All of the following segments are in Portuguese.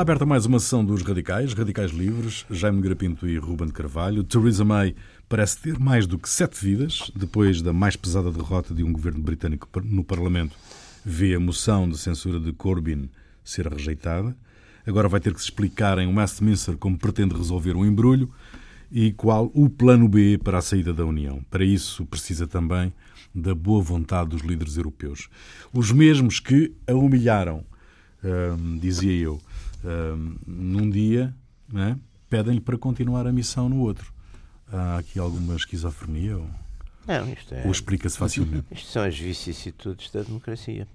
Aberta mais uma sessão dos Radicais, Radicais Livres, Jaime Grapinto e Ruben Carvalho. Theresa May parece ter mais do que sete vidas, depois da mais pesada derrota de um governo britânico no Parlamento. Vê a moção de censura de Corbyn ser rejeitada. Agora vai ter que se explicar em Westminster como pretende resolver o embrulho e qual o plano B para a saída da União. Para isso, precisa também da boa vontade dos líderes europeus. Os mesmos que a humilharam, hum, dizia eu, num dia, né, pedem-lhe para continuar a missão no outro. Há aqui alguma esquizofrenia? Ou, não, isto é, ou explica-se facilmente? Isto são as vicissitudes da democracia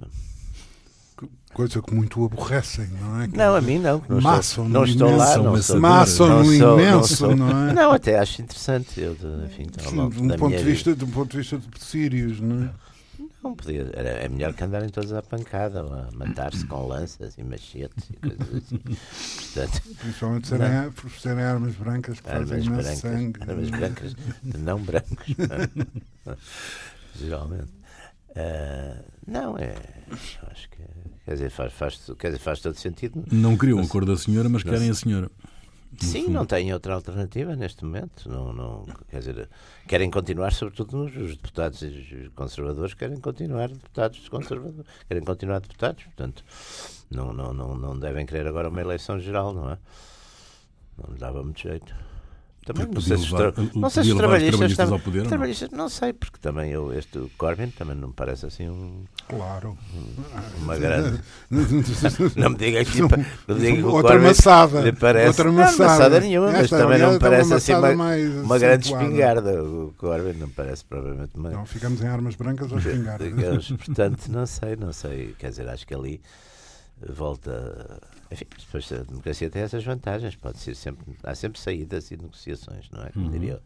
coisa que muito aborrecem, não é? Não, a mim não. Não Maçam não estou lá. Não sou, maçam no imenso, não, não, é? Não, até acho interessante. Eu, enfim, Sim, um ponto de vista, de um ponto de vista de Sírios, não é? Não podia, era, é melhor que andarem todos à pancada, a matar-se com lanças e machetes e coisas assim. Portanto, Principalmente serem, por serem armas brancas que armas fazem brancas, sangue. Armas brancas, não brancos. Geralmente. Uh, não, é. Acho que. Quer dizer, faz, faz, quer dizer, faz todo sentido. Não queriam a cor da senhora, mas querem a senhora. Sim, não têm outra alternativa neste momento. Não, não, quer dizer, querem continuar, sobretudo os deputados conservadores, querem continuar deputados conservadores, querem continuar deputados, portanto, não, não, não, não devem querer agora uma eleição geral, não é? Não lhe dava muito jeito. Também não sei, se levar, não sei se os trabalhistas, trabalhistas ao poder, trabalhistas, não? não sei, porque também eu, este Corbyn também não me parece assim um. Claro. Um, uma grande. não me diga que, não diga que o outra Corbyn maçada, lhe parece. Outra maçada. Não, maçada nenhuma, mas Esta, também não me parece uma assim uma, uma grande espingarda. O Corbyn não me parece provavelmente uma. Não, ficamos em armas brancas ou espingardas. Portanto, não sei, não sei. Quer dizer, acho que ali volta. Enfim, depois a democracia tem essas vantagens, pode ser sempre, há sempre saídas e negociações, não é? Como uhum. diria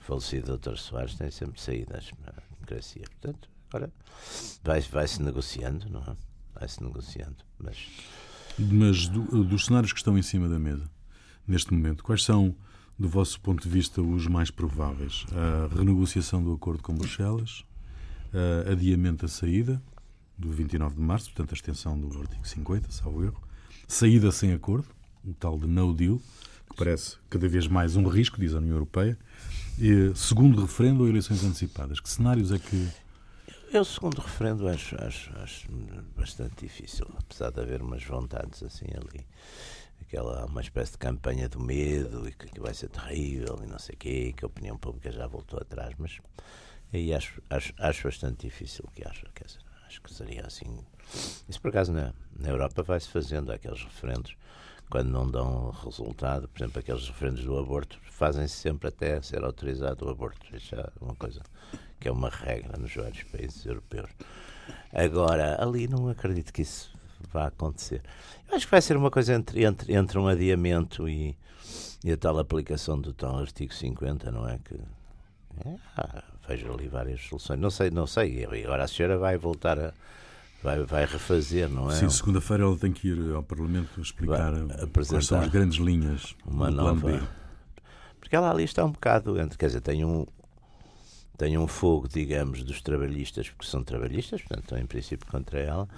o falecido Dr. Soares, tem sempre saídas na democracia. Portanto, agora vai-se vai negociando, não é? Vai-se negociando, mas. Mas do, dos cenários que estão em cima da mesa, neste momento, quais são, do vosso ponto de vista, os mais prováveis? A renegociação do acordo com Bruxelas, adiamento da saída, do 29 de março, portanto a extensão do artigo 50, salvo erro, saída sem acordo, o tal de no deal, que parece cada vez mais um risco, diz a União Europeia, e segundo referendo ou eleições antecipadas. Que cenários é que. Eu, segundo referendo, acho, acho, acho bastante difícil, apesar de haver umas vontades assim ali. Aquela, uma espécie de campanha do medo e que, que vai ser terrível e não sei o quê, que a opinião pública já voltou atrás, mas aí acho, acho, acho bastante difícil que dizer, acho que seria assim. Isso por acaso na, na Europa vai-se fazendo aqueles referendos quando não dão resultado, por exemplo, aqueles referendos do aborto, fazem-se sempre até ser autorizado o aborto. Isso é uma coisa que é uma regra nos vários países europeus. Agora, ali não acredito que isso vá acontecer. Eu acho que vai ser uma coisa entre, entre, entre um adiamento e, e a tal aplicação do tal artigo 50, não é? Que é, ah, vejo ali várias soluções. Não sei, não sei. Agora a senhora vai voltar a. Vai, vai refazer, não é? Sim, segunda-feira ela tem que ir ao Parlamento explicar quais são as grandes linhas uma do nova... plano B. Porque ela ali está um bocado entre, quer dizer, tem um, tem um fogo, digamos, dos trabalhistas, porque são trabalhistas, portanto, estão em princípio contra ela,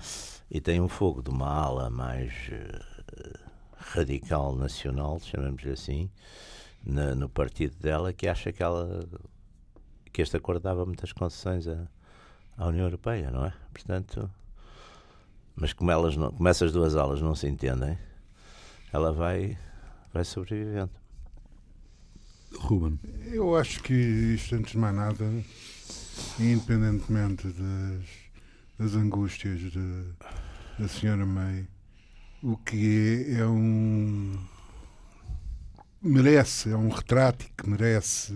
e tem um fogo de uma ala mais uh, radical nacional, chamamos-lhe assim, na, no partido dela, que acha que ela que este acordo dava muitas concessões à, à União Europeia, não é? Portanto, mas como, elas não, como essas duas alas não se entendem, ela vai, vai sobrevivendo. Ruben. Eu acho que isto, antes de mais nada, independentemente das, das angústias de, da senhora May, o que é, é um. merece, é um retrato que merece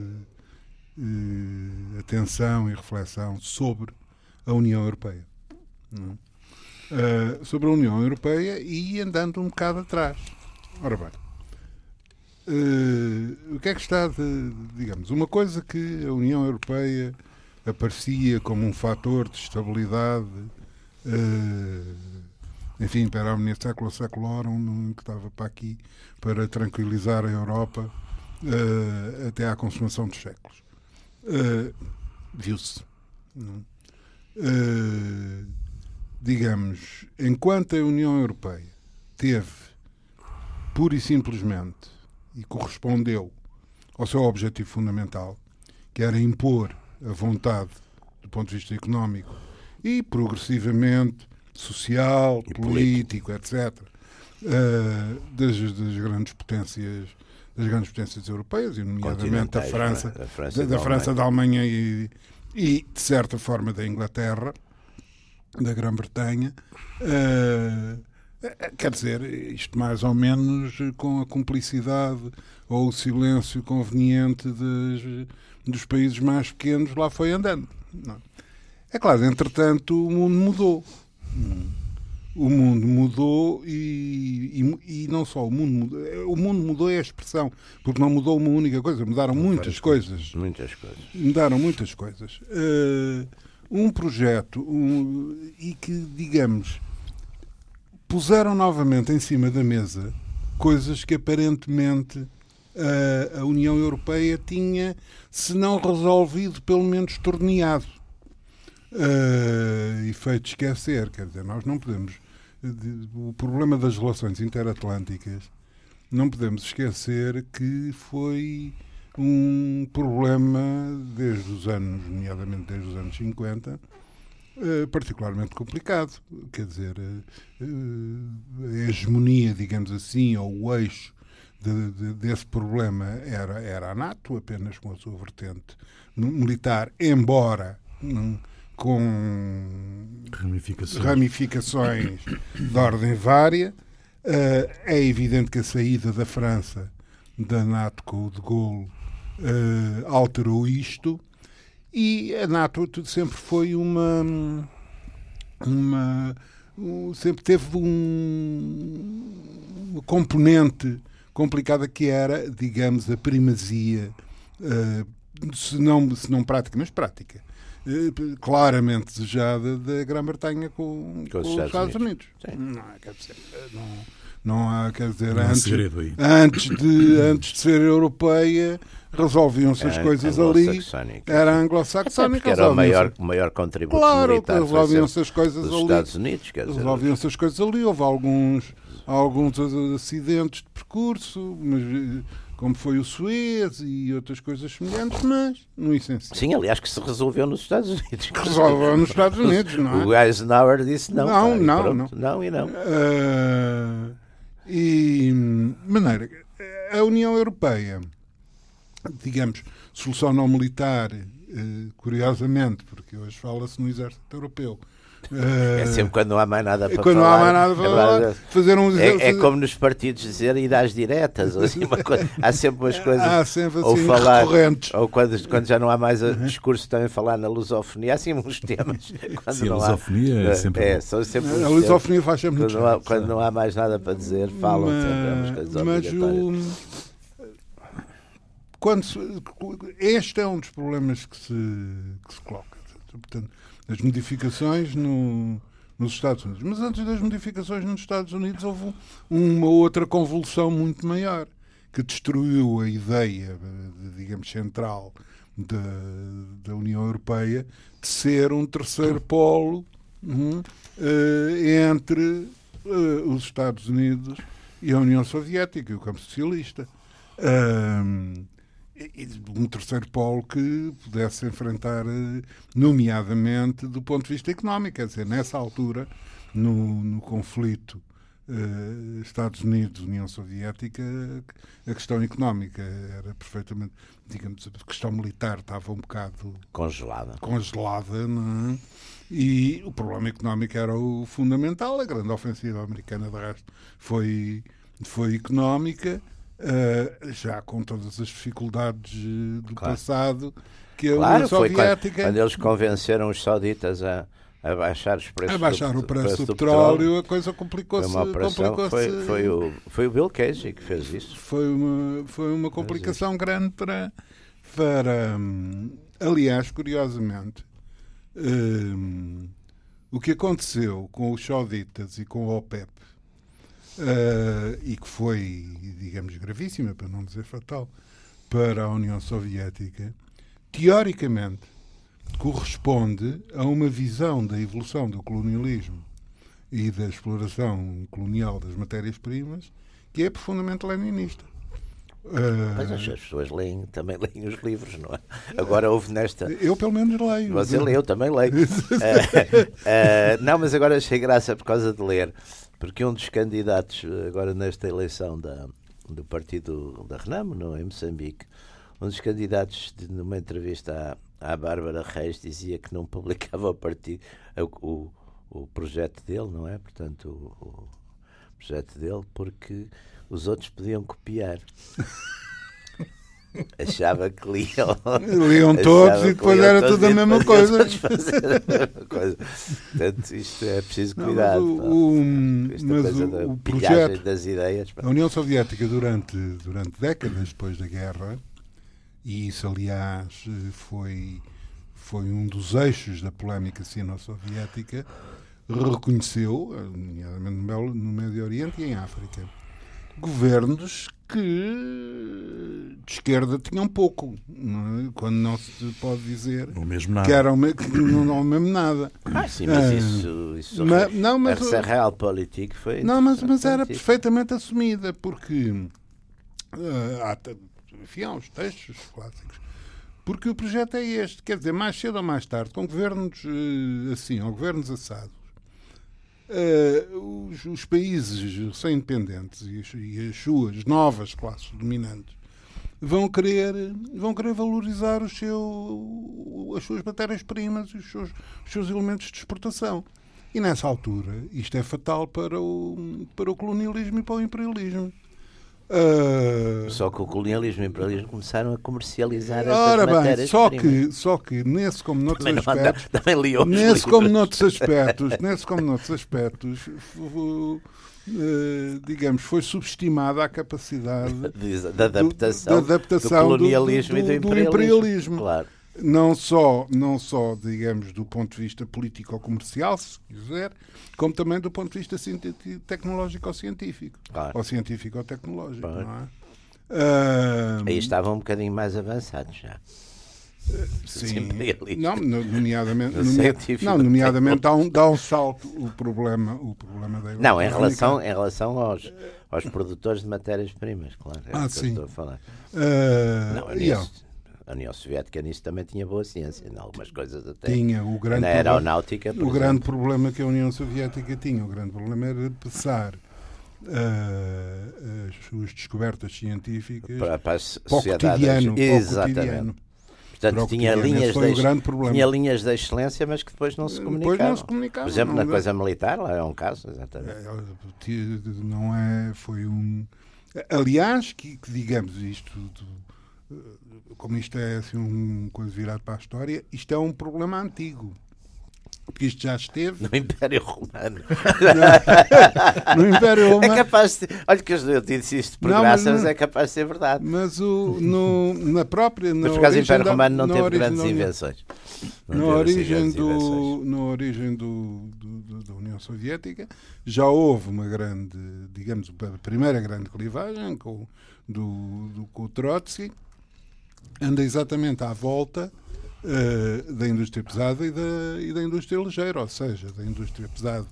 eh, atenção e reflexão sobre a União Europeia. Uh, sobre a União Europeia e andando um bocado atrás. Ora bem, uh, o que é que está de, digamos, uma coisa que a União Europeia aparecia como um fator de estabilidade, uh, enfim, para a União século séculorum, que estava para aqui para tranquilizar a Europa uh, até à consumação dos séculos. Uh, Viu-se. Uh, digamos, enquanto a União Europeia teve pura e simplesmente, e correspondeu ao seu objetivo fundamental, que era impor a vontade do ponto de vista económico e progressivamente social, E político, etc., eh, das, das grandes potências das grandes potências europeias, e nomeadamente da França, é? Da França da, da da França, da Alemanha e, e, de certa forma, da Inglaterra, da Grã-Bretanha. Eh, quer dizer, isto mais ou menos com a cumplicidade ou o silêncio conveniente dos, dos países mais pequenos, lá foi andando. não é? É claro, entretanto, o mundo mudou. O mundo mudou e, e, e não só o mundo mudou, o mundo mudou é a expressão, porque não mudou uma única coisa, mudaram muitas coisas. Muitas coisas. Mudaram muitas coisas. Eh, um projeto um, e que, digamos, puseram novamente em cima da mesa coisas que aparentemente a, a União Europeia tinha, se não resolvido, pelo menos torneado. Eh, e feito esquecer, quer dizer, nós não podemos. de- O problema das relações interatlânticas, não podemos esquecer que foi um problema desde os anos, nomeadamente desde os anos 50, eh, particularmente complicado. Quer dizer, eh, eh, a hegemonia, digamos assim, ou o eixo de- de- desse problema era, era a NATO, apenas com a sua vertente militar, embora com Ramificações. ramificações de ordem vária. É evidente que a saída da França da NATO com o de Gaulle eh, alterou isto e a NATO sempre foi uma uma um- sempre teve um uma componente complicada que era digamos a primazia eh, se não se não prática mas prática eh, claramente desejada da Grã-Bretanha com, Com com os os Estados Estados Unidos. Sim. Não, há, quer dizer, não, não há, quer dizer, Não antes, antes, de, antes de ser europeia, resolviam-se as É, coisas ali. Era anglo-saxónica. era o maior, o maior contributo Claro, militar resolviam-se as coisas dos ali. Estados Unidos, quer dizer, Resolviam-se as coisas ali. Houve alguns, alguns acidentes de percurso, mas, como foi o Suez e outras coisas semelhantes, mas no essencial. Sim, aliás, que se resolveu nos Estados Unidos. Resolveu nos Estados Unidos, não é? O Eisenhower disse não. Não, e não, pronto. não. e não. Ah, e, maneira, a União Europeia, digamos, solução não militar, eh, curiosamente, porque hoje fala-se no exército europeu. É sempre quando não há mais nada para quando não falar. há mais nada para é falar, fazer um É, é como nos partidos dizer ir às diretas. Ou assim, coisa. Há sempre umas coisas. Há sempre ou assim falar, recorrentes. ou quando, quando já não há mais a discurso, também falar na lusofonia. Há sempre uns temas. Quando Sim, a não lusofonia é há, sempre é, são sempre uns A temas. lusofonia faz sempre muito Quando não, há, quando não há mais nada para dizer, falam sempre é umas coisas mas obrigatórias. o quando se- este é um dos problemas que se, que se coloca portanto as modificações no, nos Estados Unidos mas antes das modificações nos Estados Unidos houve uma outra convulsão muito maior que destruiu a ideia de- digamos central da, da União Europeia de ser um terceiro polo hum, eh, entre eh, os Estados Unidos e a União Soviética e o campo socialista. Um terceiro polo que pudesse enfrentar, eh, nomeadamente do ponto de vista económico, quer dizer, nessa altura, no, no conflito eh, Estados Unidos-União Soviética, a questão económica era perfeitamente, digamos, a questão militar estava um bocado Congelada. congelada, não é? E o problema económico era o fundamental. A grande ofensiva americana, de resto, foi, foi económica, eh, já com todas as dificuldades eh, do Claro. passado que a Claro, União foi quando, Soviética. quando eles convenceram os sauditas a, a baixar os preços a baixar do, o preço do petróleo, a coisa complicou-se. Foi complicou-se- foi, foi, o, foi o Bill Casey que fez isso. foi uma, foi uma complicação grande para. para hum, aliás, curiosamente, hum, o que aconteceu com os sauditas e com a OPEP, eh, e que foi, digamos, gravíssima, para não dizer fatal, para a União Soviética, teoricamente corresponde a uma visão da evolução do colonialismo e da exploração colonial das matérias-primas que é profundamente leninista. Mas as pessoas leem, também leem os livros, não é? Agora houve nesta. Eu pelo menos leio. Você lê, eu também leio. uh, uh, não, mas agora achei graça por causa de ler, porque um dos candidatos agora nesta eleição da, do partido da Renamo, não, em Moçambique, um dos candidatos, numa entrevista à, à Bárbara Reis, dizia que não publicava o, partido, o, o, o projeto dele, não é? Portanto, o, o projeto dele, porque os outros podiam copiar. Achava que liam. Liam todos e depois era tudo a mesma coisa. a mesma coisa. Portanto, isto é preciso cuidado. Não, mas o, mas o, o projeto das ideias. A União Soviética, durante, durante décadas depois da guerra, e isso, aliás, foi, foi um dos eixos da polémica sino-soviética, reconheceu, nomeadamente no Médio Oriente e em África, governos que de esquerda tinham pouco, não é? quando não se pode dizer não mesmo nada. que eram que não, não mesmo nada. Ah, sim, mas ah, isso, isso mas, não, mas, essa real política foi. Não, mas, mas era perfeitamente assumida, porque uh, há, enfim, há os textos clássicos. Porque o projeto é este, quer dizer, mais cedo ou mais tarde, com governos uh, assim, ou governos assados, uh, os, os, países sem independentes e as, e as, suas novas classes dominantes vão querer, vão querer valorizar os seu, as suas matérias-primas e os seus, os seus elementos de exportação. E nessa altura, isto é fatal para o, para o colonialismo e para o imperialismo. Uh... Só que o colonialismo e o imperialismo começaram a comercializar essas Ora bem, só que, só que nesse como noutros também aspectos, também nesse como noutros aspectos, nesse como noutros aspectos, uh, digamos, foi subestimada a capacidade da adaptação, do, da adaptação do colonialismo do, do, e do imperialismo. Do imperialismo. Claro não só, não só, digamos, do ponto de vista político-comercial, se quiser, como também do ponto de vista tecnológico ou científico. Claro. Ou científico ou tecnológico, claro. não é? Uh, Aí estavam um bocadinho mais avançados já. Sim, não, nomeadamente, não, nomeadamente dá um, dá um salto o problema, o problema da Não, em relação, em relação aos, aos produtores de matérias-primas, claro. É ah, sim. estou a falar. Uh, não, yeah. A União Soviética nisso também tinha boa ciência, em algumas coisas até. Tinha o grande na aeronáutica. o exemplo. grande problema que a União Soviética tinha, o grande problema era passar uh, as suas descobertas científicas para, para, o cotidiano. Exatamente. Portanto, tinha linhas, de, tinha linhas de excelência, mas que depois não se comunicavam. Depois não se comunicavam. Por exemplo, na coisa militar, lá é um caso, exatamente. É, não é. Foi um. Aliás, que, que digamos isto. Do, como isto é assim um coisa virado para a história, isto é um problema antigo. Porque isto já esteve. No Império Romano. no Império Romano. É capaz de. Olha que eu disse isto por não, graça, mas, é capaz de ser verdade. Mas o, no, na própria. mas por causa do Império Romano não teve grandes invenções. Não na, origem assim do, na origem do, do, da União Soviética já houve uma grande, digamos, a primeira grande clivagem com, do, do, com o Trotsky anda exatamente à volta uh, da indústria pesada e da, e da indústria ligeira, ou seja, da indústria pesada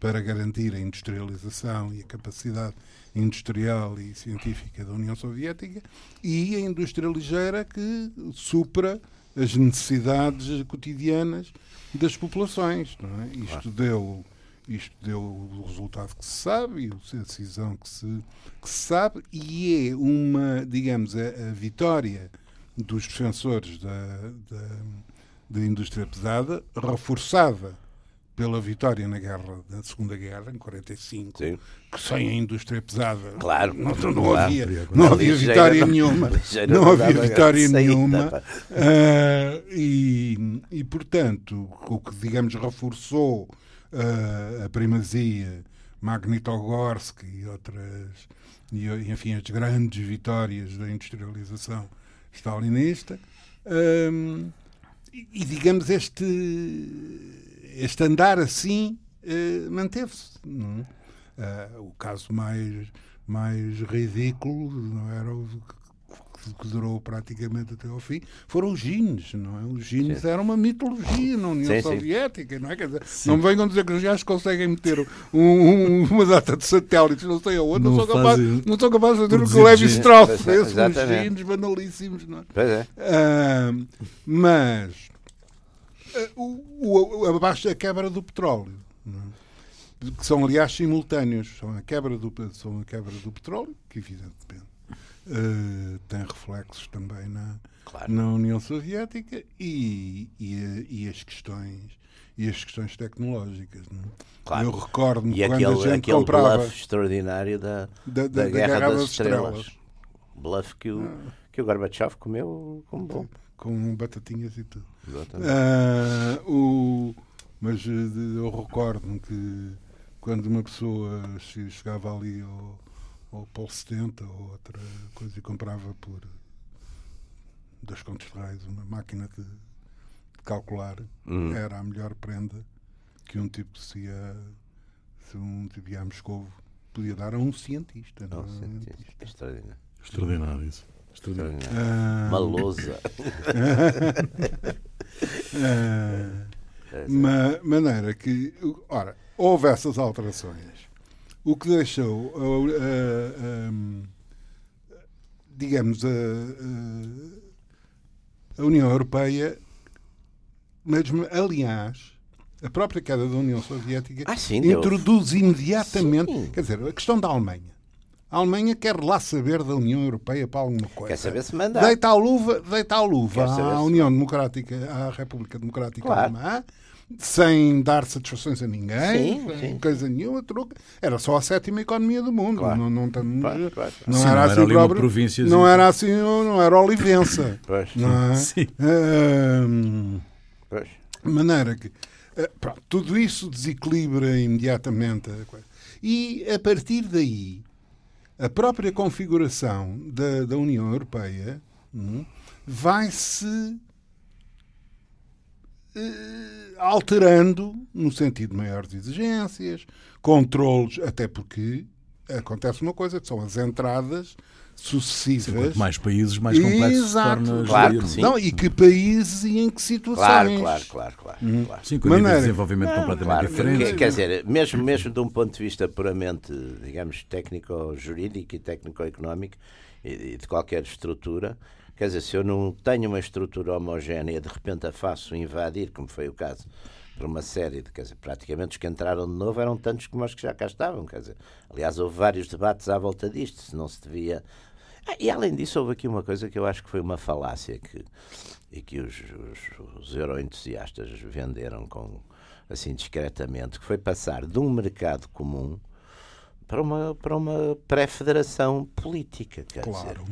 para garantir a industrialização e a capacidade industrial e científica da União Soviética e a indústria ligeira que supra as necessidades cotidianas das populações. É? Isto deu isto deu o resultado que se sabe e a decisão que se, que se sabe e é uma, digamos, a, a vitória dos defensores da, da, da indústria pesada, reforçada pela vitória na guerra, na Segunda Guerra, em 45, Sim. que sem a indústria pesada claro, não, não, não havia, não havia vitória nenhuma. Não havia vitória nenhuma. Uh, e, e, portanto, o que, digamos, reforçou uh, a primazia Magnitogorsk e outras, e, enfim, as grandes vitórias da industrialização stalinista. Um, e, e, digamos, este, este andar assim uh, manteve-se. Uh, o caso mais, mais ridículo não era o que, durou praticamente até ao fim, foram os jeans, não é? Os jeans eram uma mitologia na União Sim, sim. Soviética, não é? Quer dizer, não me venham dizer que os gajos conseguem meter um- um- uma data de satélites, não sei aonde, não, Não sou capaz, não sou capaz de fazer o que o Levi. Strauss é, fez os exatamente. jeans banalíssimos, não é? Pois é. Ah, mas ah, o, o- a, baixa, a quebra do petróleo, é? que são aliás simultâneos, são a quebra do, são a quebra do petróleo, que evidentemente ah, tem reflexos também na, Claro. na União Soviética e, e, e as questões e as questões tecnológicas. Não é? Claro. Eu recordo-me quando aquele, a gente aquele comprava bluff extraordinário da, da, da, da- da Guerra, das, Estrelas. Bluff que o, Ah. que o Gorbachev comeu como bom. com batatinhas e tudo. Exatamente. Ah, o, mas eh, eu recordo-me que quando uma pessoa che- chegava ali ao, ao Polo 70 ou outra coisa e comprava por dois contos de reais uma máquina de, de calcular, Hum. era a melhor prenda que um tipo se ia, se um tipo ia a Moscovo podia dar a um cientista. Não, Não, é? Um sim, cientista. extraordinário. Extraordinário isso. Extraordinário. extraordinário. Ah, Uma lousa. ah, É, Ma maneira que, ora, houve essas alterações, o que deixou, uh, uh, um, digamos, a, a União Europeia, mesmo, aliás, a própria queda da União Soviética Ah, sim, introduz imediatamente, Sim. quer dizer, a questão da Alemanha. A Alemanha quer lá saber da União Europeia para alguma coisa. Quer saber se manda. Deita a luva, deita a luva à União Democrática, à República Democrática Claro. Alemã, sem dar satisfações a ninguém, Sim, sem sim. coisa nenhuma, troca. Era só a sétima economia do mundo. Claro. Não, não, estamos- Claro, claro. não Sim, era não era assim ali uma próprio. provínciazinha. Não era assim, não era Olivença. Pois, Não é? Sim. Pois. de maneira que eh, pronto, tudo isso desequilibra imediatamente a coisa. E a partir daí, a própria configuração da, da União Europeia hum, vai-se eh, alterando no sentido de maiores exigências, controles, até porque acontece uma coisa, que são as entradas sucessivas. Quanto mais países, mais complexo Exato. se torna Claro que sim. Não, e que países e em que situações. Claro, claro, claro, claro. claro. Sim, com de desenvolvimento completamente Claro, diferentes. quer, quer dizer, mesmo, mesmo de um ponto de vista puramente, digamos, técnico-jurídico e técnico-económico e, e de qualquer estrutura, quer dizer, se eu não tenho uma estrutura homogénea de repente a faço invadir, como foi o caso, por uma série de, quer dizer, praticamente os que entraram de novo eram tantos como os que já cá estavam, quer dizer, aliás, houve vários debates à volta disto, se não se devia... Ah, e além disso, houve aqui uma coisa que eu acho que foi uma falácia que, e que os, os, os euroentusiastas venderam com, assim discretamente, que foi passar de um mercado comum para uma, para uma pré-federação política. Quer dizer. Claro.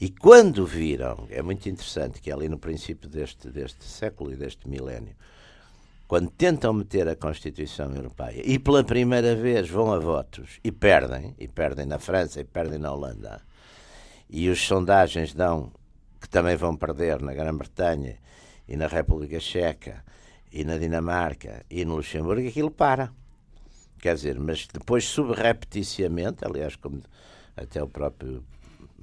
E quando viram, é muito interessante que é ali no princípio deste, deste século e deste milénio, quando tentam meter a Constituição Europeia e pela primeira vez vão a votos e perdem, e perdem na França e perdem na Holanda, e os sondagens dão que também vão perder na Grã-Bretanha e na República Checa e na Dinamarca e no Luxemburgo, aquilo para. Quer dizer, mas depois subrepeticiamente, aliás, como até o próprio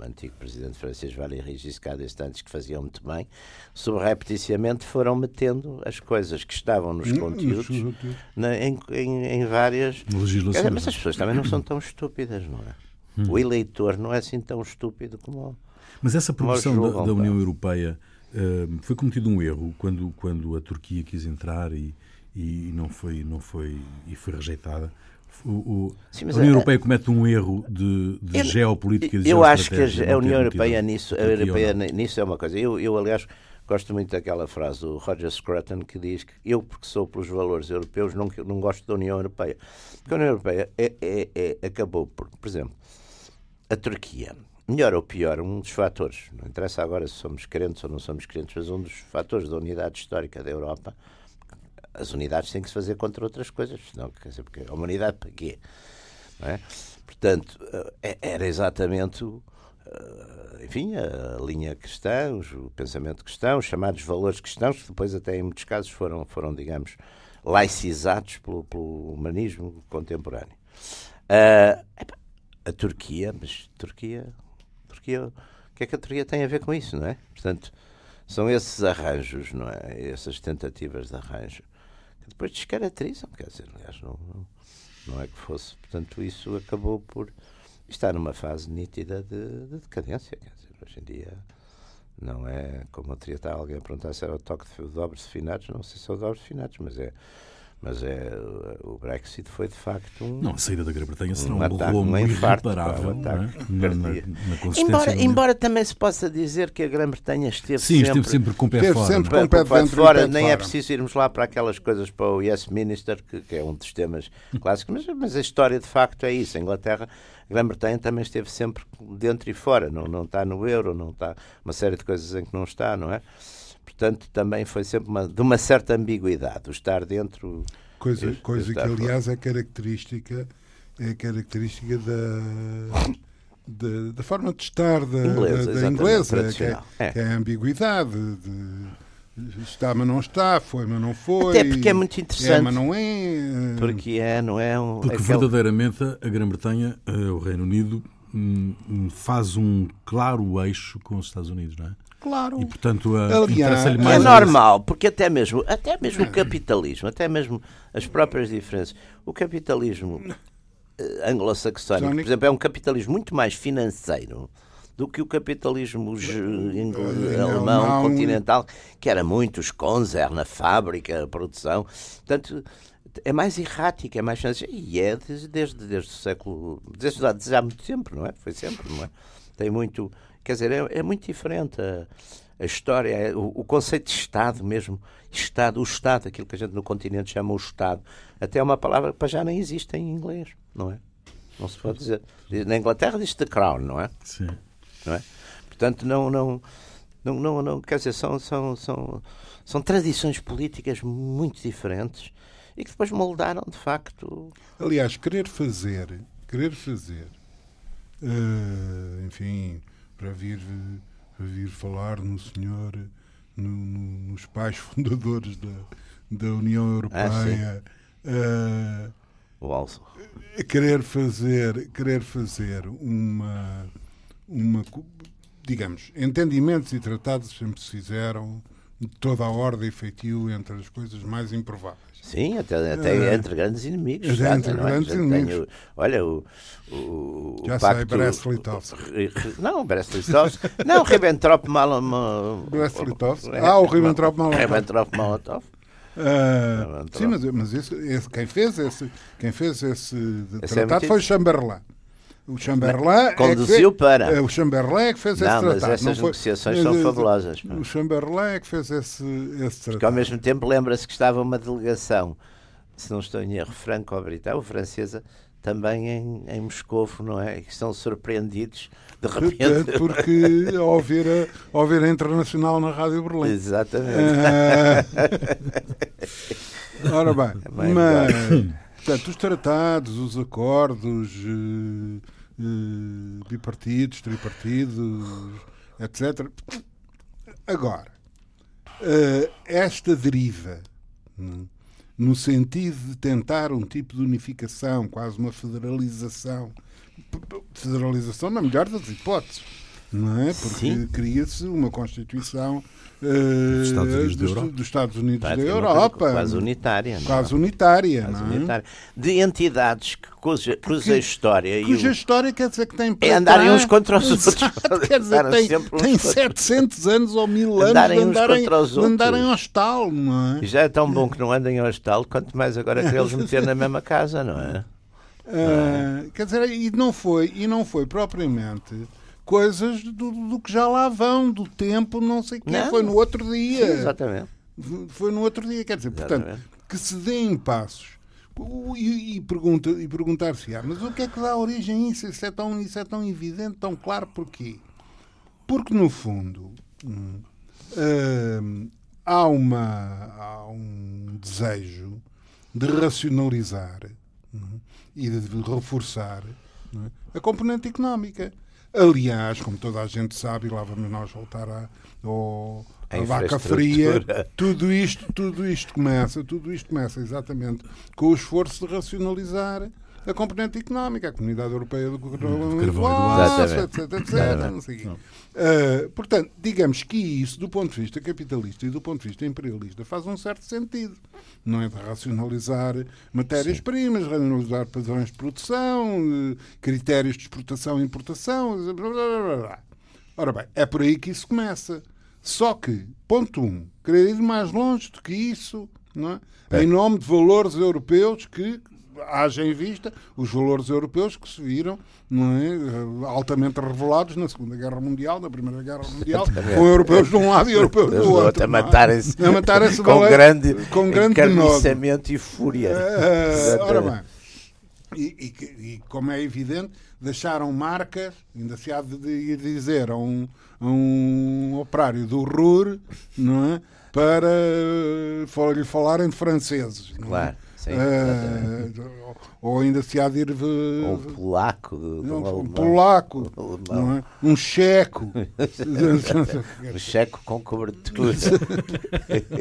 antigo presidente francês Valéry Giscard d'Estaing que faziam muito bem, subrepeticiamente foram metendo as coisas que estavam nos Hum, conteúdos na- em, em- em várias. Dizer, mas as pessoas também não são tão estúpidas, não é? O eleitor não é assim tão estúpido como. Mas essa progressão Nós da, da União. Europeia eh, foi cometido um erro quando, quando a Turquia quis entrar e, e não foi não foi e foi rejeitada. O, o- Sim, a União a- Europeia comete um erro de, de Eu- geopolítica e de Eu acho que a, a União Europeia nisso, a Europeia nisso é uma coisa. Eu, eu, aliás, gosto muito daquela frase do Roger Scruton que diz que eu, porque sou pelos valores europeus, não, não gosto da União Europeia. Porque a União Europeia é, é- é- acabou por, por exemplo, a Turquia. Melhor ou pior, um dos fatores, não interessa agora se somos crentes ou não somos crentes, mas um dos fatores da unidade histórica da Europa, as unidades têm que se fazer contra outras coisas, senão, quer dizer, porque a humanidade para quê? é? Portanto, eh, era exatamente, eh, enfim, a linha cristã, o pensamento cristão, os chamados valores cristãos, que depois até em muitos casos foram, foram digamos, laicizados pelo, pelo humanismo contemporâneo. Epá, a Turquia, mas Turquia, Turquia, que é que a teoria tem a ver com isso, não é? Portanto, são esses arranjos, não é? Essas tentativas de arranjo que depois descaracterizam, quer dizer, aliás, não, não, é que fosse. Portanto, isso acabou por estar numa fase nítida de, de decadência, quer dizer, hoje em dia não é como eu teria estar alguém a perguntar se era o toque de dobros finados, não sei se é o dobros finados, mas é mas é, o Brexit foi de facto um. Não, a saída da Grã-Bretanha será um, um rolo um irreparável um é? na, na, na embora, embora também se possa dizer que a Grã-Bretanha esteve Sim, sempre. esteve sempre com o pé fora. Sempre com o pé, pé dentro fora, pé nem fora. é preciso irmos lá para aquelas coisas para o Yes Minister, que, que é um dos temas clássicos, mas, mas, a história de facto é isso. A Inglaterra, a Grã-Bretanha também esteve sempre dentro e fora, não, não está no euro, não está uma série de coisas em que não está, não é? Portanto, também foi sempre uma, de uma certa ambiguidade. O estar dentro Coisa, Eu- coisa que, aliás, é característica, é característica da, da, da forma de estar da Inglesa, da- da inglesa, que é. É. que é a ambiguidade de está, mas não está, foi, mas não foi. Até porque é muito É, interessante. mas não é. Porque é, não é um. Porque aquele- verdadeiramente a Grã-Bretanha, eh, o Reino Unido, hum, hum, faz um claro eixo com os Estados Unidos, não é? Claro. E portanto a- Aliás, É mais. normal, porque até mesmo, até mesmo o capitalismo, até mesmo as próprias diferenças, o capitalismo eh, anglo-saxónico, por exemplo, é um capitalismo muito mais financeiro do que o capitalismo ingl- Eh, alemão alemão. continental, que era muito os Konzer na fábrica, a produção. Portanto, é mais errático, é mais financeiro. E é desde, desde, desde o século. Desde, desde há muito tempo, não é? Foi sempre, não é? Tem muito. Quer dizer, é, é muito diferente a, a história, é- o, o conceito de Estado mesmo. Estado, o Estado, aquilo que a gente no continente chama o Estado, até é uma palavra que para já nem existe em inglês, não é? Não se pode dizer. Na Inglaterra diz the crown, não é? Sim. não é? Portanto, não, não, não, não, não quer dizer, são, são, são, são tradições políticas muito diferentes e que depois moldaram, de facto, Aliás, querer fazer, querer fazer, eh, enfim, para vir, para vir falar no senhor, no- no- nos pais fundadores da, da União Europeia, eh, o alço. querer fazer, querer fazer uma, uma, digamos, entendimentos e tratados sempre se fizeram de toda a ordem e feitio entre as coisas mais improváveis. Sim, até, até Eh, entre grandes inimigos. até já, entre é? grandes tenho- inimigos. olha, o, o, o Já sei, pacto... Brest-Litovsk. Não, Brest-Litovsk. Não, Ribbentrop-Molotov. Brest-Litovsk. Ah, o Ribbentrop-Molotov. Ribbentrop-Molotov. Ah, Pronto. sim, mas, mas isso, esse- quem fez esse, quem fez esse Esse é tratado muito foi o Chamberlain. O Chamberlain é Conduziu fez- para. é, O Chamberlain é que fez esse Não, mas tratado. essas não foi- negociações são mas, fabulosas. pá. O Chamberlain é que fez esse, esse Porque ao tratado. mesmo tempo lembra-se que estava uma delegação, se não estou em erro, franco-britânica ou francesa, também em, em Moscovo, não é? Que estão surpreendidos de repente. Porque ao ver, a, ao ver a Internacional na Rádio Berlim. Exatamente. Ah, ora bem, bem mas portanto, os tratados, os acordos eh, bipartidos, tripartidos, etc. Agora, eh, esta deriva, hum, no sentido de tentar um tipo de unificação, quase uma federalização, federalização na melhor das hipóteses, não é? Porque cria-se uma Constituição Dos Estados Unidos da dos, Europa. dos Estados Unidos da Praticamente Europa, Quase unitária. é? quase unitária, Quase não é? unitária. De entidades que, cuja, cuja história e Cuja o- história quer dizer que tem é andarem uns contra os outros. Exato, quer dizer, tem, uns tem contra- 700 anos ou mil anos Andarem de uns andarem, os de andarem outros. ao estalo, não é? E já é tão bom que não andem ao estalo, quanto mais agora querê-los meter na mesma casa, não é? Ah, quer dizer, e não foi, e não foi propriamente coisas do, do que já lá vão, do tempo, não sei o quê, Não. foi no outro Sim, dia. exatamente. Foi no outro dia, quer dizer, portanto, Exatamente. que se deem passos e, e, pergunta, e perguntar-se, ah, mas o que é que dá origem a isso? Isso é tão, isso é tão evidente, tão claro, porquê? Porque, no fundo, hum, hum, há, uma, há um desejo de racionalizar hum, e de reforçar é, a componente económica. Aliás, como toda a gente sabe, e lá vamos nós voltar à, ao, A à vaca fria, tudo isto, tudo isto começa, tudo isto começa exatamente com o esforço de racionalizar a componente económica, a Comunidade Europeia do Carvão Carvão, e do Aço. etc, não sei. Uh, portanto, digamos que isso, do ponto de vista capitalista e do ponto de vista imperialista, faz um certo sentido. Não é de racionalizar matérias-primas, racionalizar padrões de produção, eh, critérios de exportação e importação. blá, blá, blá, blá. Ora bem, é por aí que isso começa. Só que, ponto um, querer ir mais longe do que isso, não é? em nome de valores europeus que haja em vista os valores europeus que se viram é, eh, altamente revelados na Segunda Guerra Mundial, na Primeira Guerra Mundial, com europeus de um lado e europeus do outro. a é? matarem-se A matarem-se com grande, com grande encarniçamento e fúria. Eh, ora bem, e, e e como é evidente, deixaram marcas, ainda se há de de ir dizer a um, a um operário do RUR, não é? Para lhe falarem de franceses. não é? Claro, sim, Eh, ou- ainda se há de ir. eh, Ou polaco, do um, polaco, não é? um checo. Um checo com cobertura.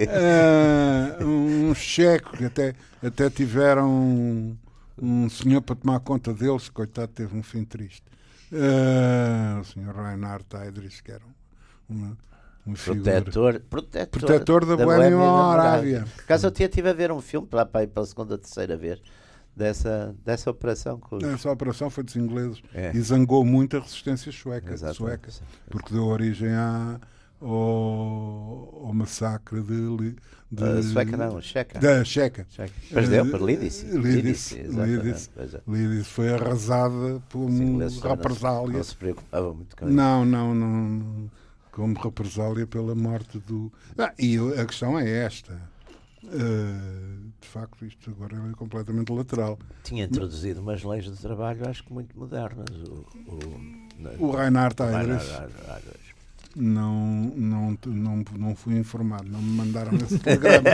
Ah, um checo que até, até tiveram um, um senhor para tomar conta deles, coitado, teve um fim triste. Ah, o senhor Reinhard Heydrich, que era um-. Protetor, protetor, Protetor da Boémia Morávia. Por acaso eu tinha estive a ver um filme para, para, para a segunda ou terceira vez dessa, dessa operação. Os- Essa operação foi dos ingleses É. e zangou muito a resistência sueca, Exato. sueca porque deu origem à, ao, ao massacre de, de, sueca não, checa. da Checa. Checa. Mas deu para. Lidice, exatamente. Lidice. Pois é. Lidice foi arrasada por ingleses também não se- represália. Não se preocupavam muito com isso. Não, não, não. Como represália pela morte do. Ah, e a questão é esta. Uh, de facto, isto agora é completamente lateral. Tinha introduzido umas leis de trabalho, acho que muito modernas. O, o, O Reinhard Heydrich, não, não, não, não fui informado, não me mandaram esse telegrama.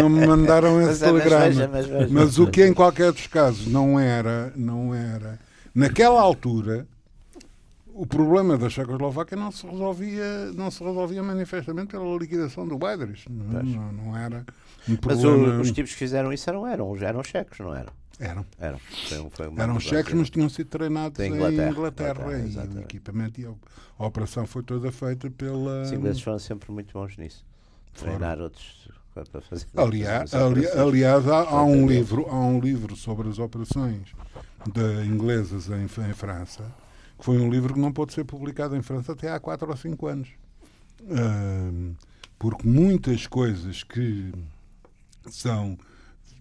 não me mandaram Mas esse é, mas telegrama. veja, mas veja. Mas o que em qualquer dos casos não era, não era, naquela altura, o problema da Checoslováquia não se resolvia, não se resolvia manifestamente pela liquidação do Weidrich. Não, não, não era um Mas problema. o- os tipos que fizeram isso eram, eram, eram checos, não eram? Eram, Eram. Foi, foi eram cheques, mas tinham sido treinados em Inglaterra. Inglaterra, Inglaterra, e o equipamento e a, a operação foi toda feita pela. Os ingleses foram sempre muito bons nisso. Foram. Treinar outros para fazer. Aliás, ali- aliás há, há um livro, há um livro sobre as operações de inglesas em, em França, que foi um livro que não pôde ser publicado em França até há 4 ou 5 anos. Ahm, porque muitas coisas que são,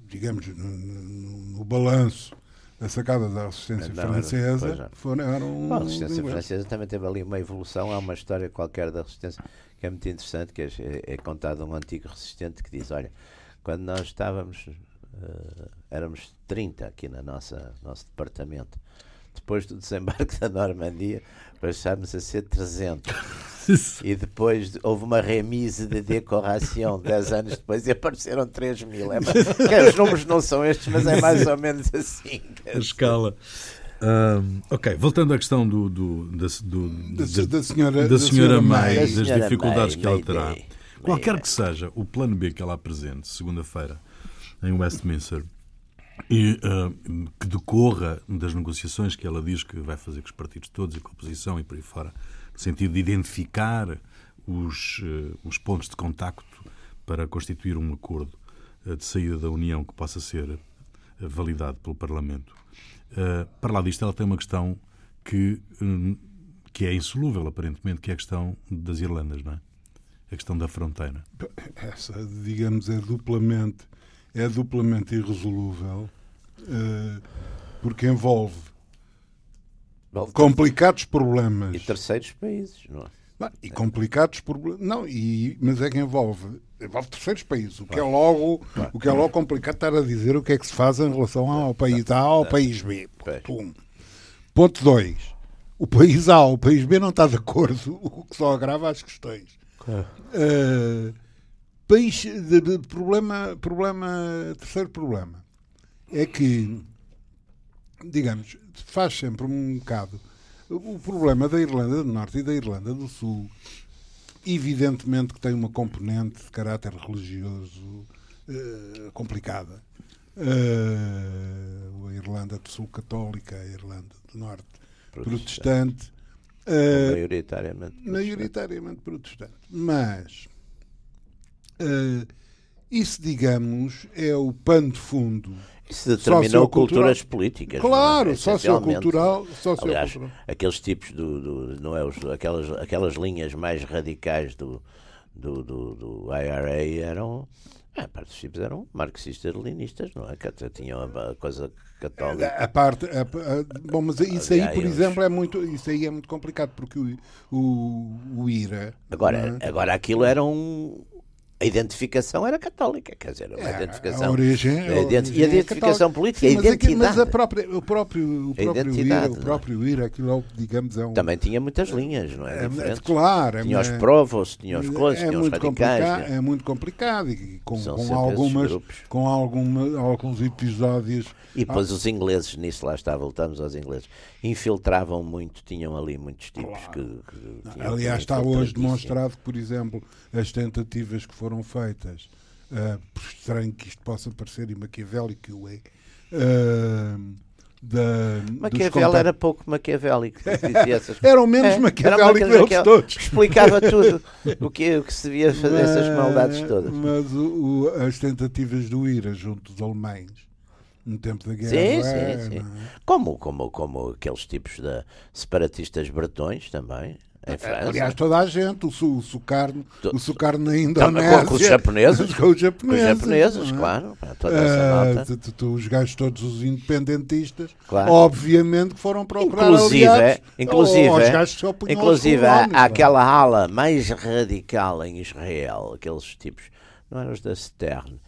digamos, no, no- no balanço da sacada da resistência Não, francesa foram, eram Bom, a resistência francesa também teve ali uma evolução. Há uma história qualquer da resistência que é muito interessante, que é, é contado um antigo resistente que diz: Olha, quando nós estávamos, eh, éramos 30 aqui na nossa nosso departamento. Depois do desembarque da Normandia, passámos a ser 300. E depois de- houve uma remise de decoração 10 anos depois e apareceram 3 mil. É, mais- que os números não são estes, mas é mais ou menos assim. A escala. Ahm, ok, voltando à questão do, do, da, do- Da, da- da senhora, da senhora May, May. Da das senhora dificuldades May, que ela terá. Day. Qualquer que seja o plano B que ela apresente, segunda-feira, em Westminster, e ah, que decorra das negociações que ela diz que vai fazer com os partidos todos e com a oposição e por aí fora, no sentido de identificar os, eh, os pontos de contacto para constituir um acordo eh, de saída da União que possa ser validado pelo Parlamento. Uh, para lá disto, ela tem uma questão que, hum, que é insolúvel, aparentemente, que é a questão das Irlandas, não é? A questão da fronteira. essa, digamos, é duplamente, é duplamente irresolúvel, eh, porque envolve complicados problemas. E terceiros países, não é? Não, e complicados problemas. Não, e, mas é que envolve, envolve terceiros países, o que é logo, o que é logo complicado estar a dizer o que é que se faz em relação ao país A ao país B. Pum. Ponto 2. O país A ou o país B não está de acordo, o que só agrava as questões. Uh, país de, de- problema, problema, terceiro problema é que, digamos, faz sempre um bocado o problema da Irlanda do Norte e da Irlanda do Sul, evidentemente que tem uma componente de caráter religioso eh, complicada. uh, a Irlanda do Sul católica, a Irlanda do Norte protestante, protestante uh, maioritariamente, protestante. maioritariamente protestante. Mas uh, isso, digamos, é o pano de fundo. Isso determinou culturas políticas. Claro, não é? sociocultural. Aliás, aqueles tipos do, do não é, os, aquelas, aquelas linhas mais radicais do, do, do, do IRA eram a parte dos tipos eram marxistas-leninistas, não é? Que até tinham a coisa católica. A parte. A, a, bom, mas isso aí, por exemplo, é muito, isso aí é muito complicado, porque o, o, o IRA. Agora, é? agora aquilo era um, a identificação era católica, quer dizer, a é, identificação. A origem, a origem e a identificação é política, Sim, mas a identidade. Mas a própria, o próprio, o próprio IRA, o próprio IRA, aquilo digamos, é um. Também tinha muitas linhas, não é? é claro. Tinha os provos, tinha os coisas, é tinha os radicais. É muito complicado e com, com algumas, com alguma, alguns episódios. E depois ah. os ingleses, nisso lá está, voltamos aos ingleses, infiltravam muito, tinham ali muitos tipos claro. que, que Aliás, está hoje demonstrado que, por exemplo, as tentativas que foram feitas uh, por estranho que isto possa parecer e maquiavélico, eu é. Uh, da, Maquiavel era pouco maquiavélico. Essas... era o menos é, maquiavélico deles Maquiavel, todos. Explicava tudo o que, o que se devia fazer, mas, essas maldades todas. Mas o, o, as tentativas do IRA junto dos alemães no tempo da guerra. Sim, é, sim, sim. É? Como, como, como aqueles tipos de separatistas bretões também em França. Aliás, toda a gente, o, su, o Sucarno, o Sucarno na Indonésia. Com, os japoneses. com os japoneses. Com os japoneses, é? claro. Toda essa uh, tu, os gajos todos os independentistas, obviamente que foram procurar inclusive, aliados, inclusive, ou, gajos inclusive há, há aquela ala mais radical em Israel, aqueles tipos, não eram os da Stern,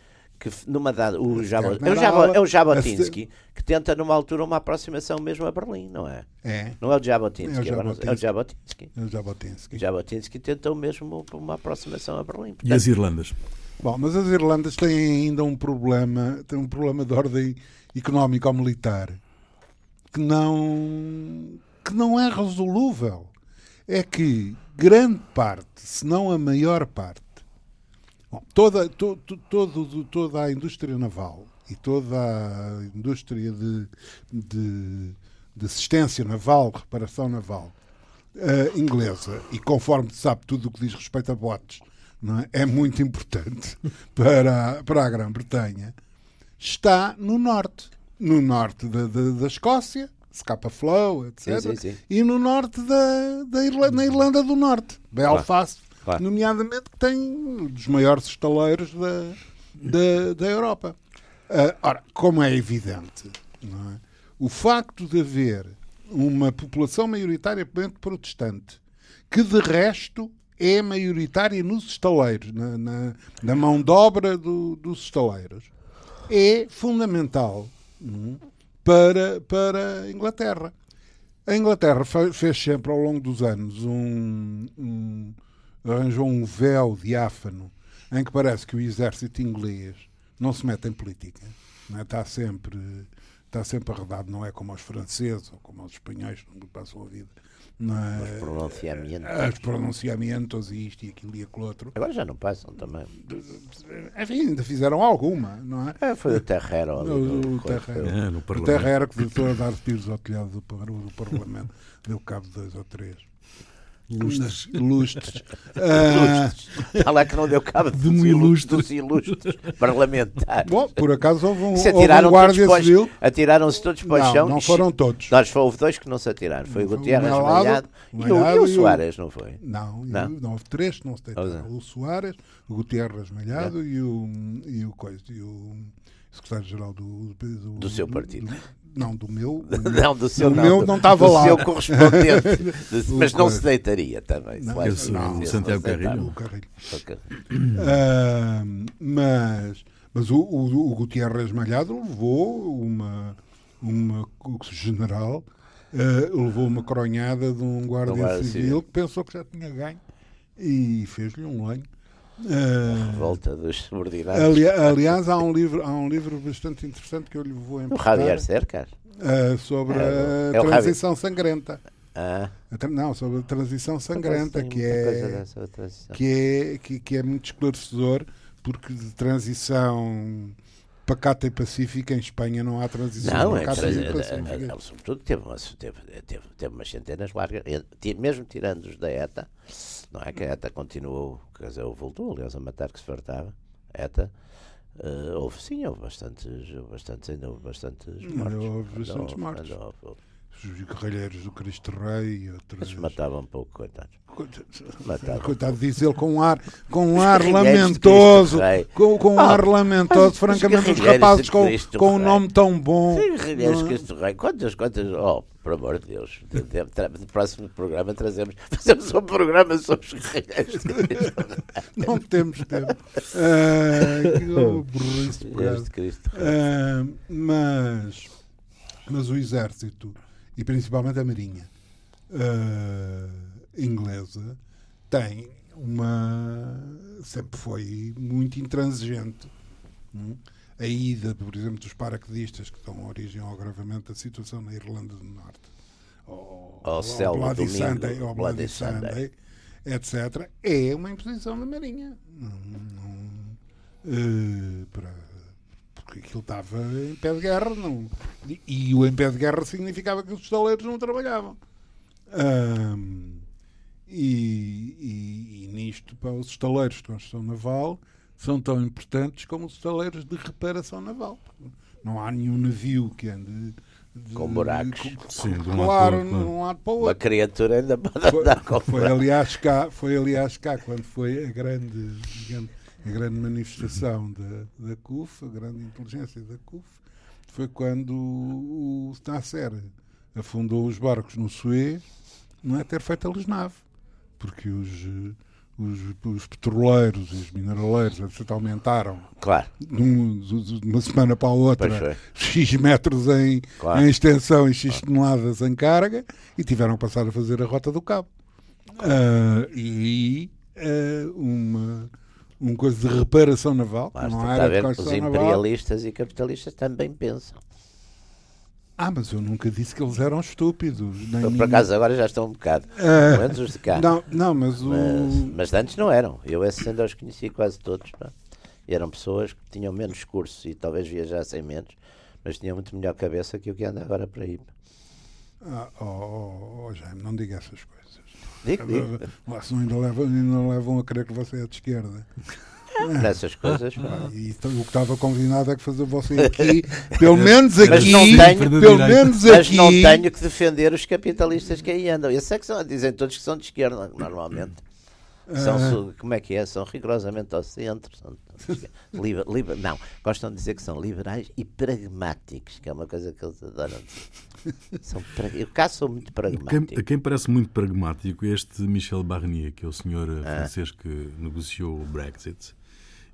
que numa dada, o Jabo, é, o Jabo, é o Jabotinsky que tenta numa altura uma aproximação mesmo a Berlim, não é? É. Não é o Jabotinsky, é o Jabotinsky. É o Jabotinsky. É o Jabotinsky. O Jabotinsky tentou mesmo uma aproximação a Berlim. Portanto, e as Irlandas? Bom, mas as Irlandas têm ainda um problema, têm um problema de ordem económica ou militar que não que não é resolúvel. É que grande parte, se não a maior parte Bom, toda, to, to, todo, toda a indústria naval e toda a indústria de, de, de assistência naval, reparação naval uh, inglesa, e conforme se sabe tudo o que diz respeito a botes, é? é? muito importante para, para a Grã-Bretanha, está no norte. No norte da, da, da Escócia, Scapa Flow, etc. Sim, sim, sim. E no norte da, da Irlanda, na Irlanda do Norte, Belfast, Claro. Nomeadamente que tem dos maiores estaleiros da, da, da Europa. Uh, ora, como é evidente, é? o facto de haver uma população maioritariamente protestante, que de resto é maioritária nos estaleiros, na, na, na mão de obra do, dos estaleiros, é fundamental é? para, para a Inglaterra. A Inglaterra fez sempre ao longo dos anos um, arranjou um véu diáfano em que parece que o exército inglês não se mete em política. Não é? Está sempre está sempre arredado, não é como os franceses ou como os espanhóis que passam a vida. Não é? Os pronunciamentos. Os pronunciamentos e isto e aquilo e aquilo outro. Agora já não passam também. Enfim, ainda fizeram alguma, não é? é foi o Terrero. O, o, Terrero. É, o Terrero que voltou a dar tiros ao telhado do, do Parlamento. Deu cabo de dois ou três. Ilustres. Ilustres. Está lá que não deu cabo de um ilustre. dos ilustres parlamentares. Bom, por acaso houve um, se atiraram houve um guarda todos civil. Atiraram-se todos para o chão. Não foram todos. Nós houve dois que não se atiraram. Foi o Gutierrez Malhado e o, e o Soares, não foi? Não, não. não houve três que não se atiraram. O Soares, o Gutierrez Malhado e o, e o, coisa, e o secretário-geral do, do, do, seu partido. Do, não, do meu. não, do seu do não. meu não estava lá. Do seu correspondente. mas não se deitaria também. Não, eu sou não, o Santiago Carrilho. Carrilho. Uh, mas mas o, o, o Gutierrez Malhado levou uma, uma general, uh, levou uma coronhada de um guarda, guarda civil, civil que pensou que já tinha ganho e fez-lhe um lenho. Uh, revolta dos subordinados. Ali, aliás, há um, livro, há um livro bastante interessante que eu lhe vou emprestar. O Javier Cercas? Uh, sobre é, a é transição sangrenta. Ah. Não, sobre a transição sangrenta, que é, que, é, que, que é muito esclarecedor, porque de transição pacata e pacífica, em Espanha não há transição Não, é, pacata e é, pacífica. é, sobretudo teve, umas- teve, teve, teve umas centenas largas, e, mesmo tirando os da ETA, não é que a ETA continuou, quer dizer, voltou, aliás, a matar que se fartava, ETA, eh, houve sim, houve bastantes, houve bastantes, ainda houve bastantes houve Ainda bastantes houve, mortos. ainda houve, houve. Os guerrilheiros do Cristo Rei. Eles matavam um pouco, coitados. Matavam. Coitado, diz ele com um ar, com um ar lamentoso, com, com um Ah, ar lamentoso, os francamente, os rapazes com, com um nome tão bom. Sim, guerrilheiros não é? Cristo Rei. Quantas, quantas. Oh, por amor de Deus. De próximo programa trazemos. Fazemos um programa sobre os guerrilheiros de Cristo Rei. Não temos tempo. Ah, que burrice, de Cristo Rei. Ah, mas, mas o exército, e principalmente a marinha ah, inglesa, tem uma. sempre foi muito intransigente. hum? A ida, por exemplo, dos paraquedistas que dão origem ao agravamento da situação na Irlanda do Norte, ao, Ao Selma Bloody Domingo, Sunday, ao Bloody Bloody Sunday. Etc., é uma imposição da Marinha. Não, não, eh, para, porque aquilo estava em pé de guerra. Não, e, e o em pé de guerra significava que os estaleiros não trabalhavam. Ahm, e, e- e nisto, pá, os estaleiros de construção naval são tão importantes como os estaleiros de reparação naval. Não há nenhum navio que ande de- Com buracos. com- Sim, de um lado claro, para o outro, de um lado para o Uma outro. criatura ainda pode Foi, andar com foi, aliás cá, foi aliás cá quando foi a grande, digamos, a grande manifestação da, da CUF, a grande inteligência da CUF, foi quando o, Nasser afundou os barcos no Suez, não é ter feito a lesnave, porque os, os, os petroleiros e os mineraleiros etc, aumentaram Claro, de, um- de- uma semana para a outra. X metros em, Claro. em extensão e X toneladas em carga e tiveram que passar a fazer a Rota do Cabo. Ah, e aí ah, uma, uma coisa de reparação naval, Lá não era de os construção naval. imperialistas e capitalistas também pensam. Ah, mas eu nunca disse que eles eram estúpidos. Nem Por acaso agora já estão um bocado. Menos os de cá. não, não, mas o. Mas, mas antes não eram. Eu, esses ainda os conheci quase todos. pá. Eram pessoas que tinham menos cursos e talvez viajassem menos, mas tinham muito melhor cabeça que o que anda agora por aí. Ah, oh, oh, oh, Jaime, não diga essas coisas. Digo, digo. Lá senão ainda levam, ainda levam a crer que você é de esquerda. Nessas coisas. Ah, e então, o que estava combinado é que fazer você aqui, pelo menos aqui, Mas não tenho- pelo menos Mas aqui. não tenho que defender os capitalistas que aí andam. Esses é que são, dizem todos que são de esquerda, normalmente. São, Ah. su- como é que é? São rigorosamente ao centro. São, liber, liber- não, gostam de dizer que são liberais e pragmáticos, que é uma coisa que eles adoram dizer. São, pra- eu cá sou muito Quem, pragmático. a quem parece muito pragmático é este Michel Barnier, que é o senhor eh, Ah. francês que negociou o Brexit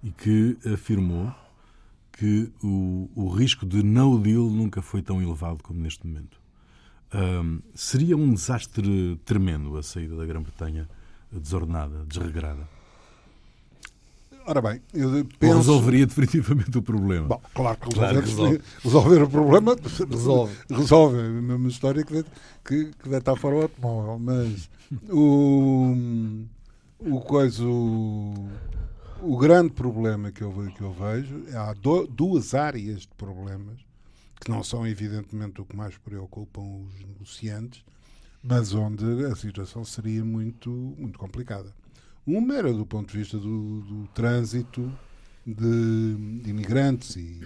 e que afirmou que o, o risco de no deal nunca foi tão elevado como neste momento. Ahm, seria um desastre tremendo a saída da Grã-Bretanha desordenada, desregrada. Ora bem, eu Ou penso. resolveria definitivamente o problema. Bom, claro que resolver, resolve. resolver o problema Resolve. resolve. É a mesma história que, que, que estar fora o automóvel. Mas o, o coisa. O, o grande problema que eu, que eu vejo é há do- duas áreas de problemas que não são evidentemente o que mais preocupam os negociantes, mas onde a situação seria muito, muito complicada. Uma era do ponto de vista do, do trânsito de, de imigrantes e,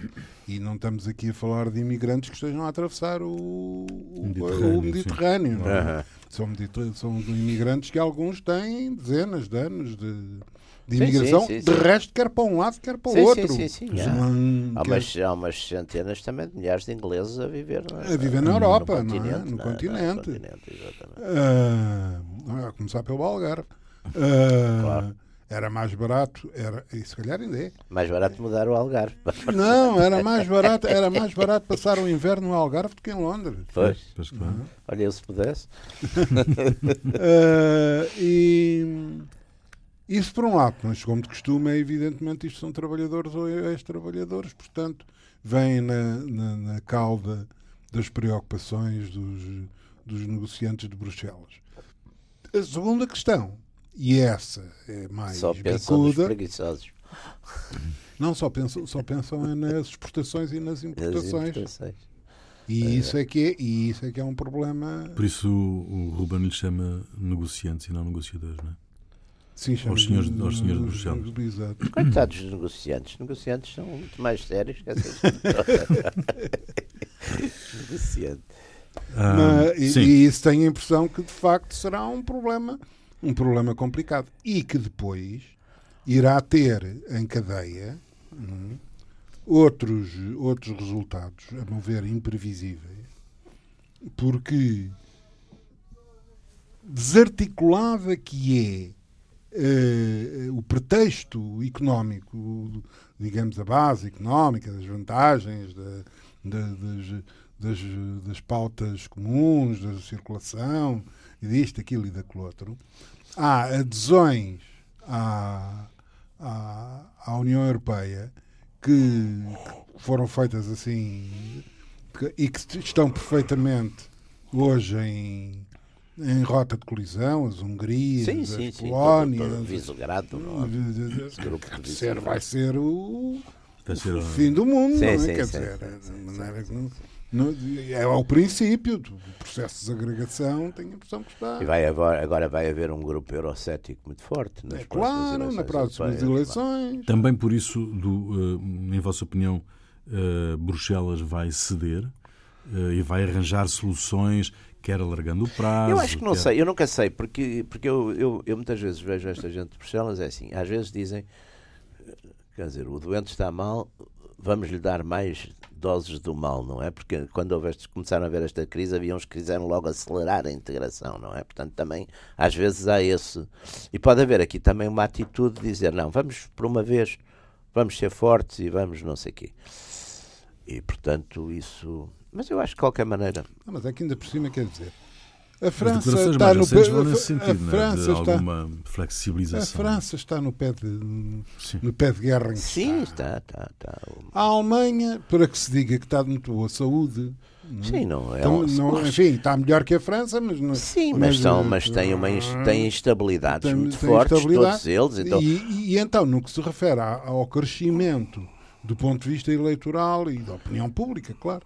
e não estamos aqui a falar de imigrantes que estejam a atravessar o, o- Mediterrâneo, o Mediterrâneo. não é? São, são imigrantes que alguns têm dezenas de anos de, de imigração, sim, sim, de sim. resto, quer para um lado, quer para o Sim, sim, outro. sim, sim, Quer- há. quer- umas, há umas centenas também de milhares de ingleses a viver, não é? A viver na Europa, no não é? continente. No continente. continente, exatamente. Ah, a começar pelo Algarve. Ah, Claro. Era mais barato, era, e se calhar ainda é. Mais barato mudar o Algarve. Não, era mais barato, era mais barato passar o inverno no Algarve do que em Londres. Pois, Pois, claro. olha, eu se pudesse. Ah, e isso por um lado, mas como de costume, é evidentemente isto são trabalhadores ou ex-trabalhadores, portanto, vêm na, na, na cauda das preocupações dos, dos negociantes de Bruxelas. A segunda questão, e essa é mais Só pensam nos preguiçosos. Não, só pensam, só pensam nas exportações e nas importações. Nas importações. E, é. isso é que é, e isso é que é um problema. Por isso o, o Ruben lhe chama negociantes e não negociadores, não é? Sim, aos senhores, aos senhores Bruxelas. Exato. Coitados dos negociantes. Negociantes são muito mais sérios que essas Negociante. Ah, Mas, e, e, isso tem a impressão que de facto será um problema, um problema complicado. E que depois irá ter em cadeia hum, outros, outros resultados, a meu ver, imprevisíveis. Porque desarticulada que é Uh, o pretexto económico, digamos, a base económica, das vantagens, da, da, das, das, das, pautas comuns, da circulação, e disto, aquilo e daquilo outro, há adesões à, à, à União Europeia que, que foram feitas assim que, e que estão perfeitamente hoje em em rota de colisão, as Hungrias, sim, as sim, Polónias. Sim, Visegrado, vai ser, vai ser o, o fim do mundo, sim, não é? Sim, Quer dizer, não, é ao princípio do processo de desagregação, tenho a impressão que está. E vai agora, agora vai haver um grupo eurocético muito forte nas é, claro, nas próximas eleições. Também por isso, do, uh, em vossa opinião, uh, Bruxelas vai ceder uh, e vai arranjar soluções quer alargando o prazo. Eu acho que não quer... sei, eu nunca sei, porque, porque eu, eu, eu muitas vezes vejo esta gente de Bruxelas, é assim, às vezes dizem, quer dizer, o doente está mal, vamos lhe dar mais doses do mal, não é? Porque quando houveste, começaram a ver esta crise, havia uns que quiseram logo acelerar a integração, não é? Portanto, também, às vezes há esse. E pode haver aqui também uma atitude de dizer, não, vamos por uma vez, vamos ser fortes e vamos não sei o quê. E, portanto, isso mas eu acho que de qualquer maneira. Não, mas é que ainda por cima quer dizer. A França está no pé. Sentido, a França né? de alguma flexibilização. A França está no pé de, no pé de guerra em que Sim, está. está, está, A Alemanha, para que se diga que está de muito boa saúde. É? Sim, não é. Então, não, enfim, está melhor que a França, mas não. Sim, mas, mas, são, mas tem, uma, tem instabilidades tem, muito tem fortes, instabilidade, todos eles. Então... E, e, e, então, no que se refere ao crescimento do ponto de vista eleitoral e da opinião pública, claro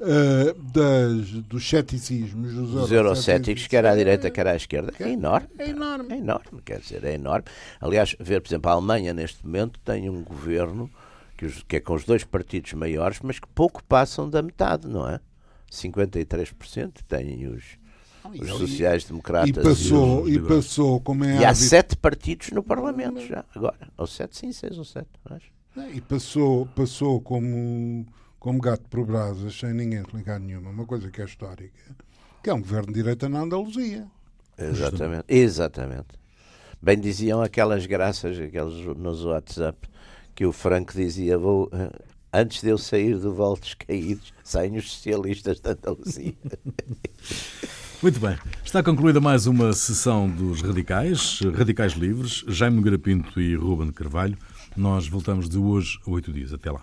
uh, das, dos ceticismos, dos, dos eurocéticos, quer à direita, quer à esquerda, é enorme. É enorme. É enorme, quer dizer, é enorme. Aliás, ver, por exemplo, a Alemanha neste momento tem um governo que, os, que é com os dois partidos maiores, mas que pouco passam da metade, não é? 53% têm os, os sociais-democratas. E passou, e, e passou como é E há sete partidos no Parlamento já, agora. Ou sete, sim, seis ou sete, acho. E passou, passou como como gato por brasas, sem ninguém explicar nenhuma, uma coisa que é histórica, que é um governo de direita na Andaluzia. Exatamente, exatamente. Bem diziam aquelas graças aqueles nos WhatsApp que o Franco dizia: vou, eh, antes de eu sair do Voltos Caídos, saem os socialistas da Andaluzia. Muito bem. Está concluída mais uma sessão dos Radicais, Radicais Livres, Jaime Garapinto e Ruben Carvalho. Nós voltamos de hoje a oito dias. Até lá.